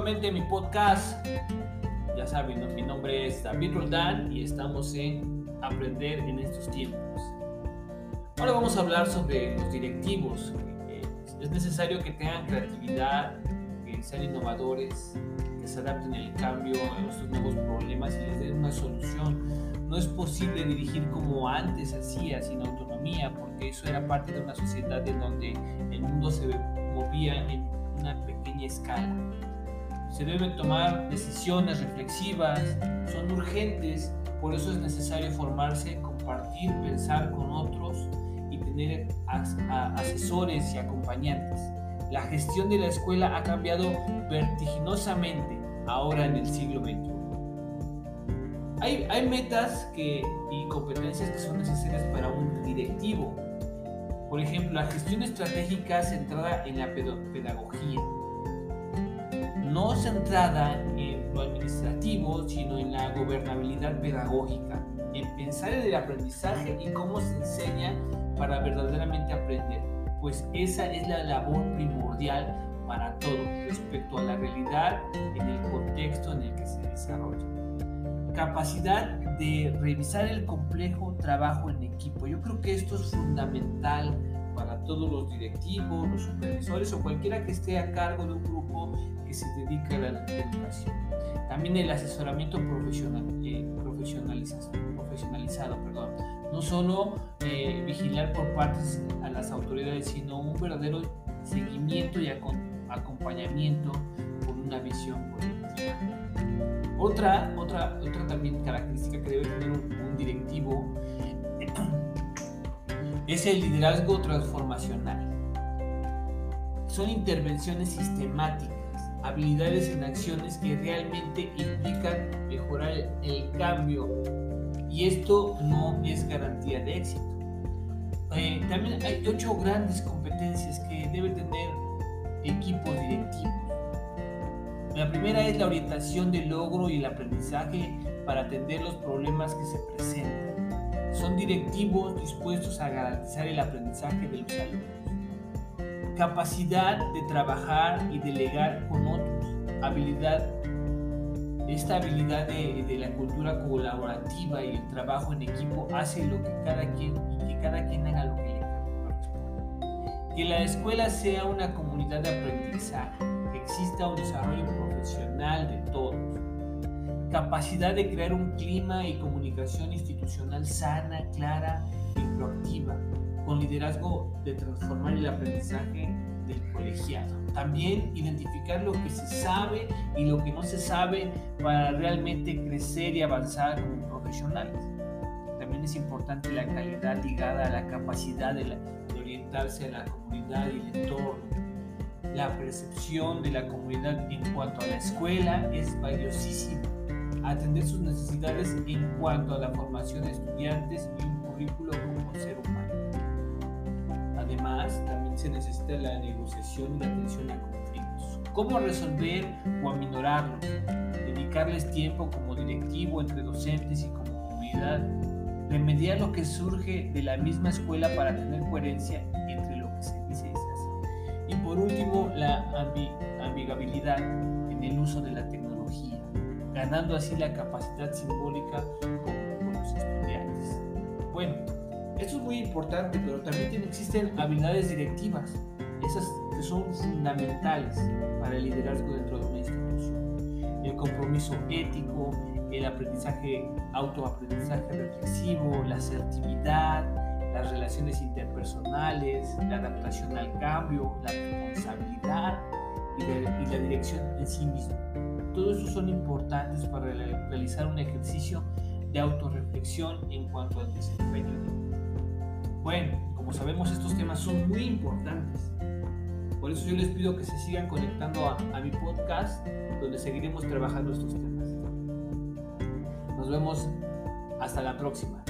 Nuevamente mi podcast. Ya saben, mi nombre es David Roldán y estamos en Aprender en estos tiempos. Ahora vamos a hablar sobre los directivos. Es necesario que tengan creatividad, que sean innovadores, que se adapten al cambio, a nuestros nuevos problemas y les den una solución. No es posible dirigir como antes hacía, sin autonomía, porque eso era parte de una sociedad en donde el mundo se movía en una pequeña escala. Se deben tomar decisiones reflexivas, son urgentes, por eso es necesario formarse, compartir, pensar con otros y tener asesores y acompañantes. La gestión de la escuela ha cambiado vertiginosamente ahora en el siglo XXI. Hay, metas y competencias que son necesarias para un directivo, por ejemplo, la gestión estratégica centrada en la pedagogía. No centrada en lo administrativo, sino en la gobernabilidad pedagógica, en pensar en el aprendizaje y cómo se enseña para verdaderamente aprender, pues esa es la labor primordial para todo respecto a la realidad en el contexto en el que se desarrolla. Capacidad de revisar el complejo trabajo en equipo. Yo creo que esto es fundamental para todos los directivos, los supervisores o cualquiera que esté a cargo de un grupo que se dedica a la educación. También el asesoramiento profesional, eh, profesionalizado, perdón. No solo eh, vigilar por partes a las autoridades, sino un verdadero seguimiento y acompañamiento con una visión colectiva. Otra, otra, otra también característica que debe tener un, directivo es el liderazgo transformacional. Son intervenciones sistemáticas, habilidades en acciones que realmente implican mejorar el cambio y esto no es garantía de éxito. Eh, también hay ocho grandes competencias que debe tener equipos directivos. La primera es la orientación del logro y el aprendizaje para atender los problemas que se presentan. Son directivos dispuestos a garantizar el aprendizaje de los alumnos. Capacidad de trabajar y delegar con otros. Habilidad esta habilidad de, de, la cultura colaborativa y el trabajo en equipo hace lo que cada quien y que cada quien haga lo que le corresponde. Que la escuela sea una comunidad de aprendizaje exista un desarrollo profesional de todos, capacidad de crear un clima y comunicación institucional sana, clara y proactiva, con liderazgo de transformar el aprendizaje del colegiado. También identificar lo que se sabe y lo que no se sabe para realmente crecer y avanzar como profesionales. También es importante la calidad ligada a la capacidad de, orientarse a la comunidad y el entorno la percepción de la comunidad en cuanto a la escuela es valiosísima. Atender sus necesidades en cuanto a la formación de estudiantes y un currículo como ser humano. Además, también se necesita la negociación y la atención a conflictos. ¿Cómo resolver o aminorarlos? Dedicarles tiempo como directivo entre docentes y como comunidad. Remediar lo que surge de la misma escuela para tener coherencia entre lo que se dice y se y por último, la amigabilidad en el uso de la tecnología, ganando así la capacidad simbólica con, los estudiantes. Bueno, esto es muy importante, pero también existen habilidades directivas, esas que son fundamentales para el liderazgo dentro de una institución. El compromiso ético, el aprendizaje, autoaprendizaje reflexivo, la asertividad, las relaciones interpersonales, la adaptación al cambio, la responsabilidad y la, dirección en sí mismo. Todo eso son importantes para realizar un ejercicio de autorreflexión en cuanto al desempeño. Bueno, como sabemos estos temas son muy importantes. Por eso yo les pido que se sigan conectando a mi podcast donde seguiremos trabajando estos temas. Nos vemos hasta la próxima.